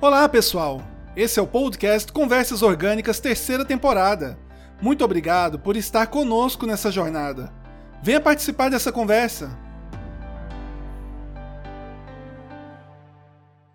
Olá, pessoal! Esse é o podcast Conversas Orgânicas, terceira temporada. Muito obrigado por estar conosco nessa jornada. Venha participar dessa conversa.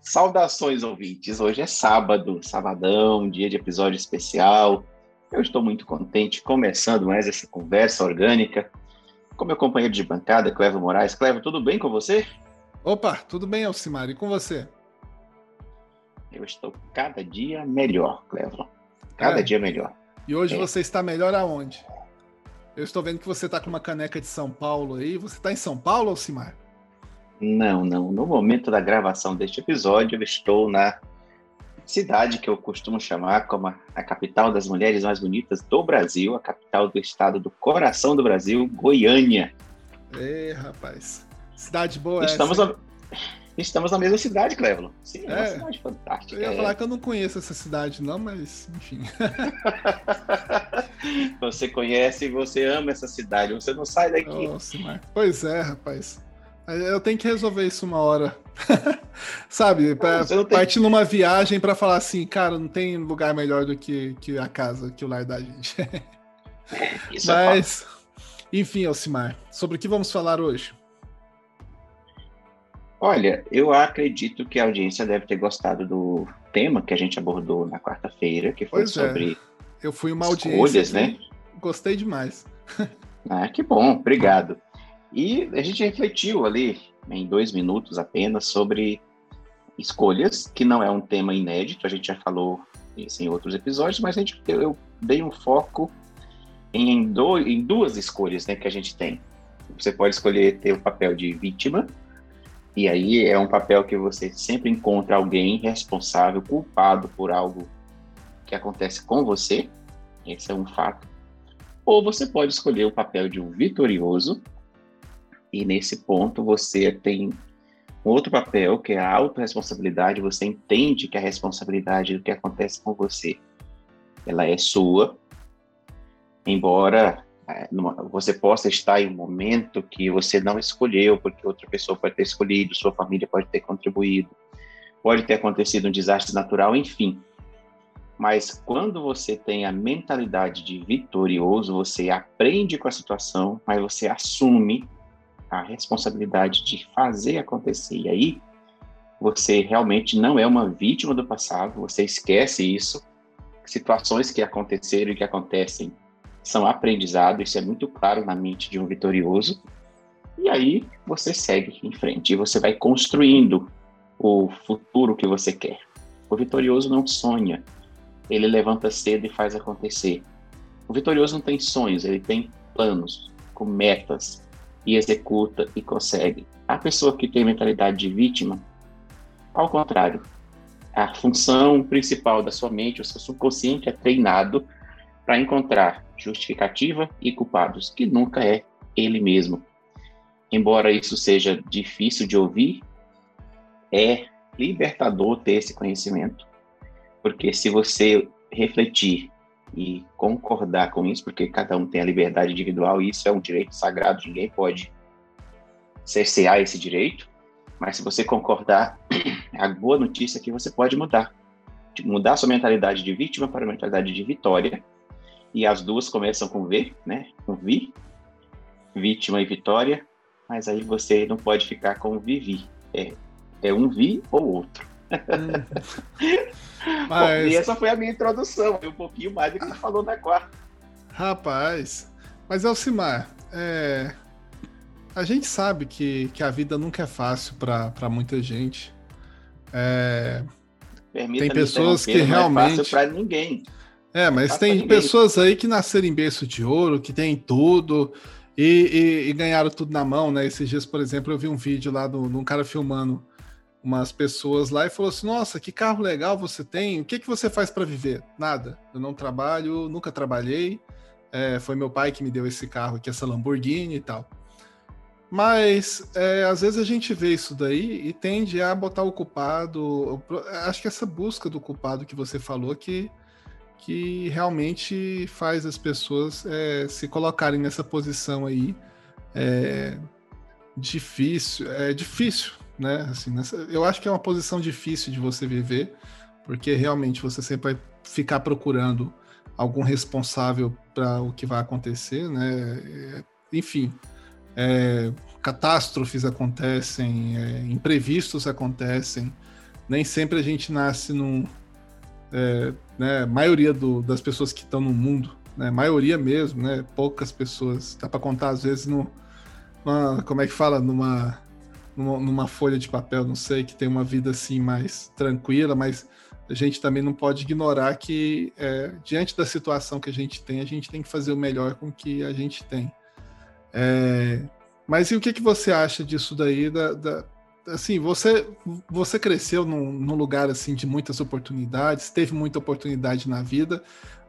Saudações, ouvintes! Hoje é sábado, sabadão, dia de episódio especial. Eu estou muito contente começando mais essa conversa orgânica com meu companheiro de bancada, Clevo Moraes. Clevo, tudo bem com você? Opa, tudo bem, Alcimar, e com você? Eu estou cada dia melhor, Clevo. Cada é. dia melhor. E hoje é. você está melhor aonde? Eu estou vendo que você está com uma caneca de São Paulo aí. Você está em São Paulo, Alcimar? Não, não. No momento da gravação deste episódio, eu estou na cidade que eu costumo chamar como a capital das mulheres mais bonitas do Brasil, a capital do estado do coração do Brasil, Goiânia. Ei, rapaz. Cidade boa Estamos essa. Estamos na mesma cidade, Clevon. Sim, é, uma é. cidade fantástica. Eu ia é. falar que eu não conheço essa cidade, não, mas enfim. você conhece e você ama essa cidade, você não sai daqui. Nossa. Pois é, rapaz. Eu tenho que resolver isso uma hora. Sabe? Pra tem... partir numa viagem para falar assim, cara, não tem lugar melhor do que, que a casa, que o lar da gente. isso é mas, é enfim, Alcimar, sobre o que vamos falar hoje? Olha, eu acredito que a audiência deve ter gostado do tema que a gente abordou na quarta-feira, que foi pois é. sobre. É. Eu fui uma audiência. Escolhas, né? Gostei demais. ah, que bom, obrigado. E a gente refletiu ali, em dois minutos apenas, sobre escolhas, que não é um tema inédito, a gente já falou isso em outros episódios, mas a gente, eu dei um foco em, do, em duas escolhas né, que a gente tem. Você pode escolher ter o papel de vítima e aí é um papel que você sempre encontra alguém responsável, culpado por algo que acontece com você. Esse é um fato. Ou você pode escolher o papel de um vitorioso. E nesse ponto você tem um outro papel, que é a autorresponsabilidade. Você entende que a responsabilidade do que acontece com você, ela é sua. Embora você possa estar em um momento que você não escolheu, porque outra pessoa pode ter escolhido, sua família pode ter contribuído, pode ter acontecido um desastre natural, enfim. Mas quando você tem a mentalidade de vitorioso, você aprende com a situação, mas você assume a responsabilidade de fazer acontecer. E aí, você realmente não é uma vítima do passado, você esquece isso. Situações que aconteceram e que acontecem são aprendizado, isso é muito claro na mente de um vitorioso. E aí você segue em frente e você vai construindo o futuro que você quer. O vitorioso não sonha, ele levanta cedo e faz acontecer. O vitorioso não tem sonhos, ele tem planos, com metas e executa e consegue. A pessoa que tem mentalidade de vítima, ao contrário, a função principal da sua mente, o seu subconsciente é treinado para encontrar justificativa e culpados, que nunca é ele mesmo. Embora isso seja difícil de ouvir, é libertador ter esse conhecimento, porque se você refletir e concordar com isso, porque cada um tem a liberdade individual e isso é um direito sagrado, ninguém pode cercear esse direito, mas se você concordar, a boa notícia é que você pode mudar. Mudar sua mentalidade de vítima para a mentalidade de vitória e as duas começam com V, né? Com Vi, vítima e vitória, mas aí você não pode ficar com Vivi. É, é um Vi ou outro. Hum. mas... Bom, e essa foi a minha introdução, um pouquinho mais do que você falou na quarta. Rapaz, mas Elcimar, é... a gente sabe que, que a vida nunca é fácil para muita gente. É... Tem pessoas que realmente. Não é fácil para ninguém. É, mas tem pessoas aí que nasceram em berço de ouro, que tem tudo e, e, e, ganharam tudo na mão, né? Esses dias, por exemplo, eu vi um vídeo lá de um cara filmando umas pessoas lá e falou assim: Nossa, que carro legal você tem, o que, que você faz para viver? Nada, eu não trabalho, nunca trabalhei, é, foi meu pai que me deu esse carro aqui, essa Lamborghini e tal. Mas é, às vezes a gente vê isso daí e tende a botar o culpado. Acho que essa busca do culpado que você falou que que realmente faz as pessoas é, se colocarem nessa posição aí. É difícil, é difícil, né? Assim, nessa, eu acho que é uma posição difícil de você viver, porque realmente você sempre vai ficar procurando algum responsável para o que vai acontecer, né? É, enfim, é, catástrofes acontecem, é, imprevistos acontecem. Nem sempre a gente nasce num. É, né, maioria do, das pessoas que estão no mundo, né, maioria mesmo, né, poucas pessoas, dá para contar às vezes no, numa, como é que fala, numa, numa, numa folha de papel, não sei, que tem uma vida assim mais tranquila, mas a gente também não pode ignorar que é, diante da situação que a gente tem, a gente tem que fazer o melhor com o que a gente tem. É, mas e o que, que você acha disso daí? Da, da, assim, você, você cresceu num, num, lugar assim de muitas oportunidades, teve muita oportunidade na vida,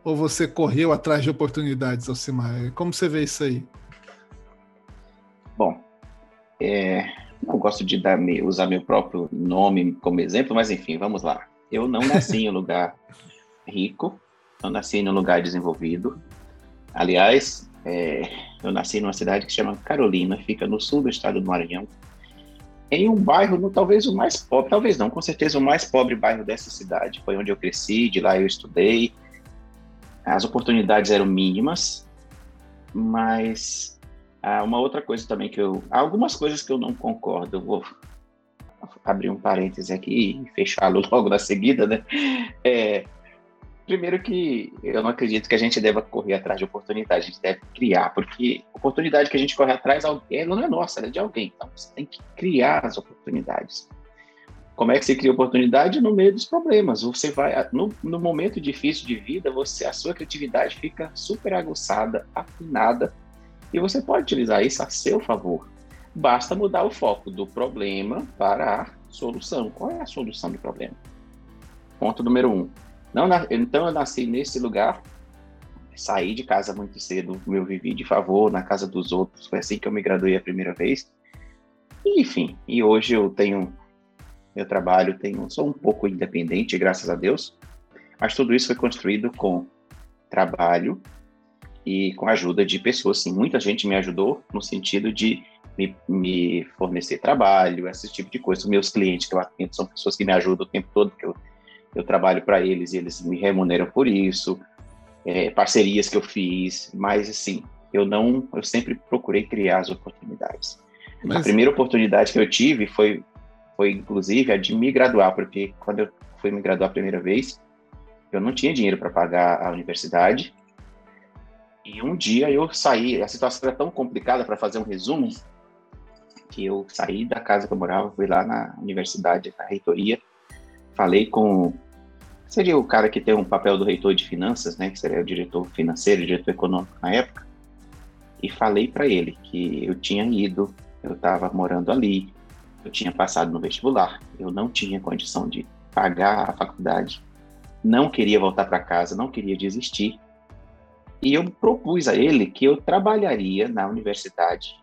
ou você correu atrás de oportunidades, Alcimar? Como você vê isso aí? Bom, é, não gosto de dar, usar meu próprio nome como exemplo, mas enfim, vamos lá. Eu não nasci em um lugar rico, não nasci em um lugar desenvolvido. Aliás, é, eu nasci numa cidade que se chama Carolina, fica no sul do estado do Maranhão, em um bairro, no, talvez o mais pobre, talvez não, com certeza o mais pobre bairro dessa cidade. Foi onde eu cresci, de lá eu estudei. As oportunidades eram mínimas, mas ah, uma outra coisa também que eu. Há algumas coisas que eu não concordo, eu vou abrir um parêntese aqui e fechá-lo logo na seguida, né? É, Primeiro que eu não acredito que a gente deva correr atrás de oportunidade, a gente deve criar, porque oportunidade que a gente corre atrás ela não é nossa, ela é de alguém. Então você tem que criar as oportunidades. Como é que você cria oportunidade? No meio dos problemas. Você vai no, no momento difícil de vida, você a sua criatividade fica super aguçada, afinada, e você pode utilizar isso a seu favor. Basta mudar o foco do problema para a solução. Qual é a solução do problema? Ponto número um não, então eu nasci nesse lugar, saí de casa muito cedo, eu vivi de favor na casa dos outros, foi assim que eu me graduei a primeira vez. E, enfim, e hoje eu tenho meu trabalho, tenho, sou um pouco independente, graças a Deus, mas tudo isso foi construído com trabalho e com a ajuda de pessoas, sim, muita gente me ajudou no sentido de me, me fornecer trabalho, esse tipo de coisa. Meus clientes que eu atendo são pessoas que me ajudam o tempo todo, que eu eu trabalho para eles e eles me remuneram por isso, é, parcerias que eu fiz, mas assim, eu não, eu sempre procurei criar as oportunidades. Mas... A primeira oportunidade que eu tive foi, foi inclusive a de me graduar, porque quando eu fui me graduar a primeira vez, eu não tinha dinheiro para pagar a universidade. E um dia eu saí, a situação era tão complicada para fazer um resumo, que eu saí da casa que eu morava, fui lá na universidade, na reitoria, falei com seria o cara que tem um papel do reitor de finanças, né, que seria o diretor financeiro, diretor econômico na época, e falei para ele que eu tinha ido, eu estava morando ali, eu tinha passado no vestibular, eu não tinha condição de pagar a faculdade, não queria voltar para casa, não queria desistir, e eu propus a ele que eu trabalharia na universidade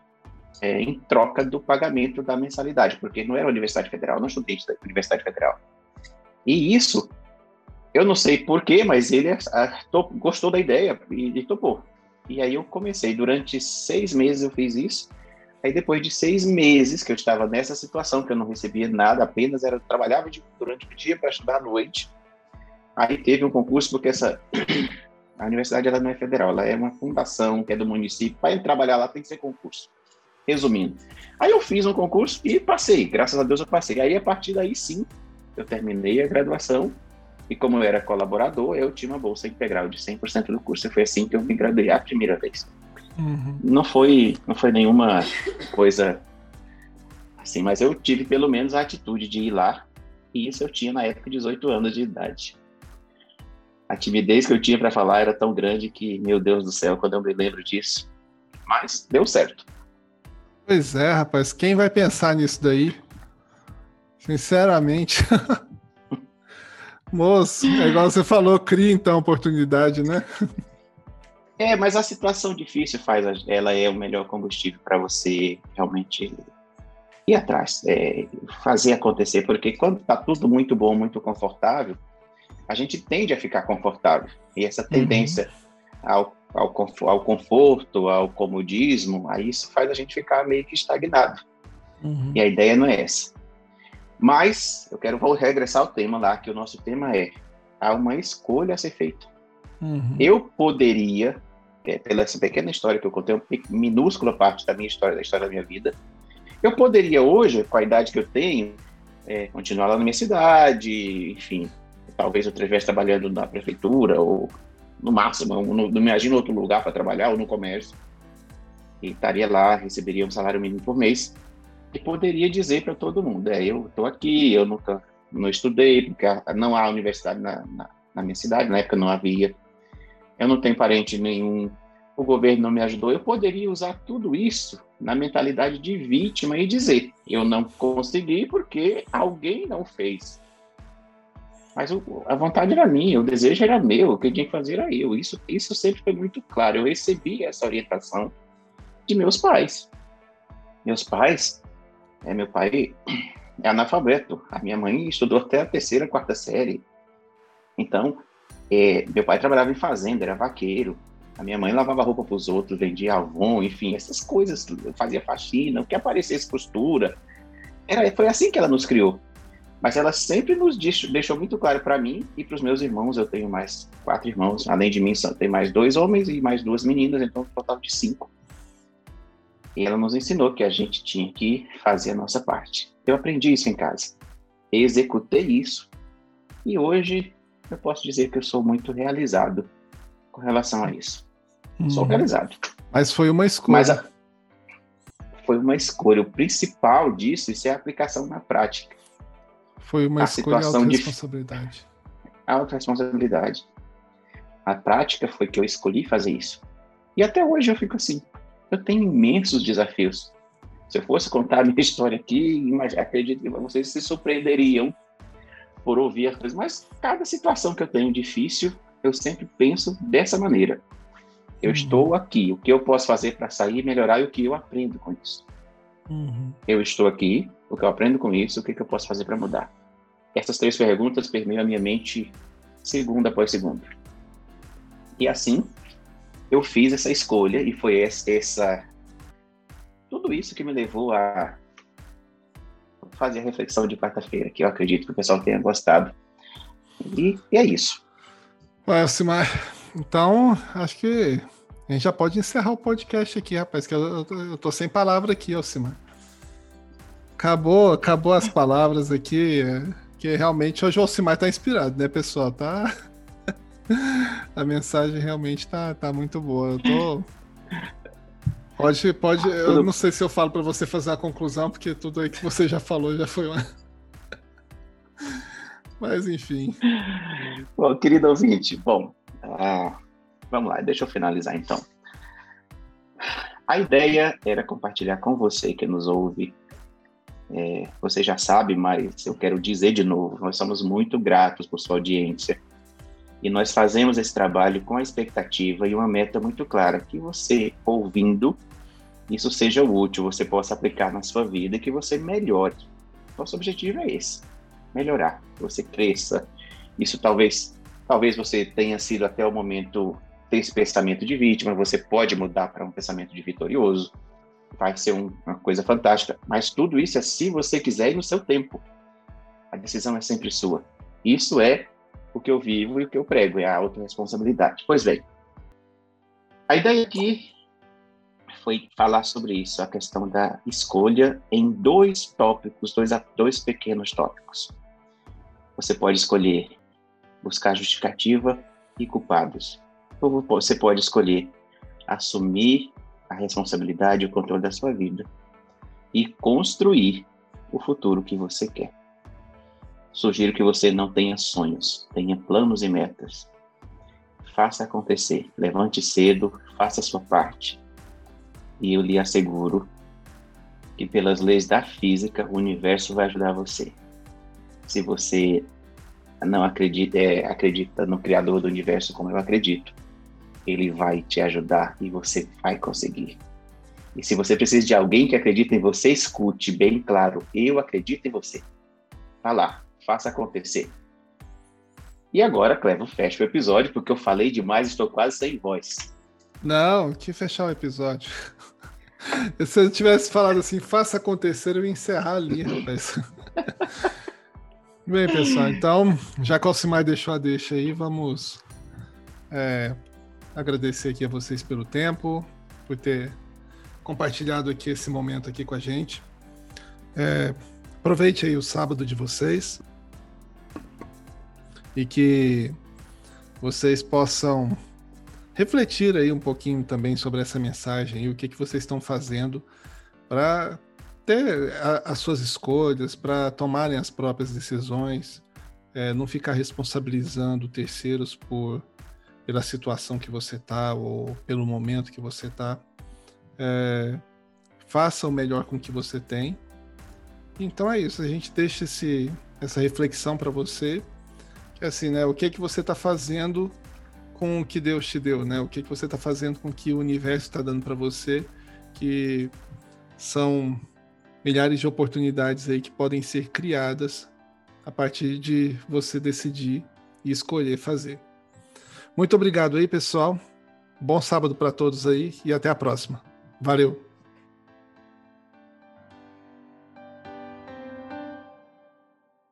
é, em troca do pagamento da mensalidade, porque não era Universidade Federal, não estudei da Universidade Federal. E isso eu não sei porquê, mas ele gostou da ideia e, e topou. E aí eu comecei. Durante seis meses eu fiz isso. Aí depois de seis meses que eu estava nessa situação, que eu não recebia nada, apenas era trabalhava de, durante o dia para estudar à noite. Aí teve um concurso, porque essa a universidade ela não é federal, ela é uma fundação que é do município. Para trabalhar lá tem que ser concurso. Resumindo. Aí eu fiz um concurso e passei. Graças a Deus eu passei. Aí a partir daí sim, eu terminei a graduação e como eu era colaborador, eu tinha uma bolsa integral de 100% do curso. E foi assim que eu me graduei a primeira vez. Uhum. Não foi não foi nenhuma coisa assim, mas eu tive pelo menos a atitude de ir lá. E isso eu tinha na época de 18 anos de idade. A timidez que eu tinha para falar era tão grande que, meu Deus do céu, quando eu me lembro disso. Mas deu certo. Pois é, rapaz. Quem vai pensar nisso daí? Sinceramente. Moço, é igual você falou, cria então oportunidade, né? É, mas a situação difícil faz, ela é o melhor combustível para você realmente ir atrás, é, fazer acontecer, porque quando está tudo muito bom, muito confortável, a gente tende a ficar confortável. E essa tendência uhum. ao, ao, ao, conforto, ao comodismo, aí isso faz a gente ficar meio que estagnado. Uhum. E a ideia não é essa. Mas eu quero regressar ao tema lá, que o nosso tema é há uma escolha a ser feita. Uhum. Eu poderia, é, pela essa pequena história que eu contei, uma minúscula parte da minha história, da história da minha vida, eu poderia hoje, com a idade que eu tenho, é, continuar lá na minha cidade, enfim, talvez eu estivesse trabalhando na prefeitura ou no máximo, não, não me imagino outro lugar para trabalhar ou no comércio. E estaria lá, receberia um salário mínimo por mês e poderia dizer para todo mundo: é, eu estou aqui, eu nunca não estudei, porque não há universidade na, na, na, minha cidade, na época não havia, eu não tenho parente nenhum, o governo não me ajudou. Eu poderia usar tudo isso na mentalidade de vítima e dizer: eu não consegui porque alguém não fez. Mas a vontade era minha, o desejo era meu, o que eu tinha que fazer era eu. Isso, isso sempre foi muito claro. Eu recebi essa orientação de meus pais. Meus pais é, meu pai é analfabeto. A minha mãe estudou até a terceira, quarta série. Então, é, meu pai trabalhava em fazenda, era vaqueiro. A minha mãe lavava roupa para os outros, vendia avon, enfim, essas coisas. Fazia faxina, o que aparecesse costura. Era, foi assim que ela nos criou. Mas ela sempre nos deixou, deixou muito claro para mim e para os meus irmãos. Eu tenho mais quatro irmãos. Além de mim, tem mais dois homens e mais duas meninas, então um total de cinco. E ela nos ensinou que a gente tinha que fazer a nossa parte. Eu aprendi isso em casa. Executei isso. E hoje eu posso dizer que eu sou muito realizado com relação a isso. Hum. Sou uhum. realizado. Mas foi uma escolha. Mas a... foi uma escolha. O principal disso isso é a aplicação na prática. Foi uma a escolha situação de responsabilidade. Autoresponsabilidade. A prática foi que eu escolhi fazer isso. E até hoje eu fico assim eu tenho imensos desafios. Se eu fosse contar a minha história aqui, acredito que vocês se surpreenderiam por ouvir as coisas, mas cada situação que eu tenho difícil, eu sempre penso dessa maneira. Eu uhum. estou aqui, o que eu posso fazer para sair e melhorar e o que eu aprendo com isso. Uhum. Eu estou aqui, o que eu aprendo com isso, o que, que eu posso fazer para mudar. Essas três perguntas permeiam a minha mente segunda após segunda. E assim, eu fiz essa escolha e foi essa tudo isso que me levou a fazer a reflexão de quarta-feira, que eu acredito que o pessoal tenha gostado. E, e é isso. Ué, Simar, então acho que a gente já pode encerrar o podcast aqui, rapaz, que eu, eu, eu tô sem palavra aqui, Alcimar. Acabou, acabou as palavras aqui, é, que realmente hoje o Alcimar tá inspirado, né, pessoal? Tá a mensagem realmente tá, tá muito boa. Eu tô. Pode, pode. Eu não sei se eu falo para você fazer a conclusão, porque tudo aí que você já falou já foi uma. Mas enfim. Bom, querido ouvinte, bom, uh, vamos lá, deixa eu finalizar então. A ideia era compartilhar com você que nos ouve. É, você já sabe, mas eu quero dizer de novo: nós somos muito gratos por sua audiência e nós fazemos esse trabalho com a expectativa e uma meta muito clara, que você, ouvindo, isso seja útil, você possa aplicar na sua vida e que você melhore. Nosso objetivo é esse, melhorar, que você cresça. Isso talvez, talvez você tenha sido até o momento ter esse pensamento de vítima, você pode mudar para um pensamento de vitorioso, vai ser um, uma coisa fantástica. Mas tudo isso é se você quiser e no seu tempo. A decisão é sempre sua. Isso é o que eu vivo e o que eu prego, é a autorresponsabilidade. Pois bem, a ideia aqui foi falar sobre isso, a questão da escolha em dois tópicos, dois, dois pequenos tópicos. Você pode escolher buscar justificativa e culpados. Ou você pode escolher assumir a responsabilidade e o controle da sua vida e construir o futuro que você quer. Sugiro que você não tenha sonhos, tenha planos e metas. Faça acontecer, levante cedo, faça a sua parte. E eu lhe asseguro que, pelas leis da física, o universo vai ajudar você. Se você não acredita, é, acredita no Criador do universo como eu acredito, ele vai te ajudar e você vai conseguir. E se você precisa de alguém que acredita em você, escute bem claro: eu acredito em você. Tá lá, faça acontecer. E agora, Clevo, fecha o episódio, porque eu falei demais estou quase sem voz. Não, que fechar o episódio. Se eu tivesse falado assim, faça acontecer, eu ia encerrar ali, rapaz. Bem, pessoal, então, já que o Alcimar deixou a deixa aí, vamos é, agradecer aqui a vocês pelo tempo, por ter compartilhado aqui esse momento aqui com a gente. É, aproveite aí o sábado de vocês e que vocês possam refletir aí um pouquinho também sobre essa mensagem e o que, que vocês estão fazendo para ter a, as suas escolhas, para tomarem as próprias decisões, é, não ficar responsabilizando terceiros por pela situação que você está ou pelo momento que você está. É, faça o melhor com o que você tem. Então é isso, a gente deixa esse, essa reflexão para você, é assim, né? O que que você está fazendo com o que Deus te deu, né? O que que você está fazendo com o que o universo está dando para você, que são milhares de oportunidades aí que podem ser criadas a partir de você decidir e escolher fazer. Muito obrigado aí, pessoal. Bom sábado para todos aí e até a próxima. Valeu!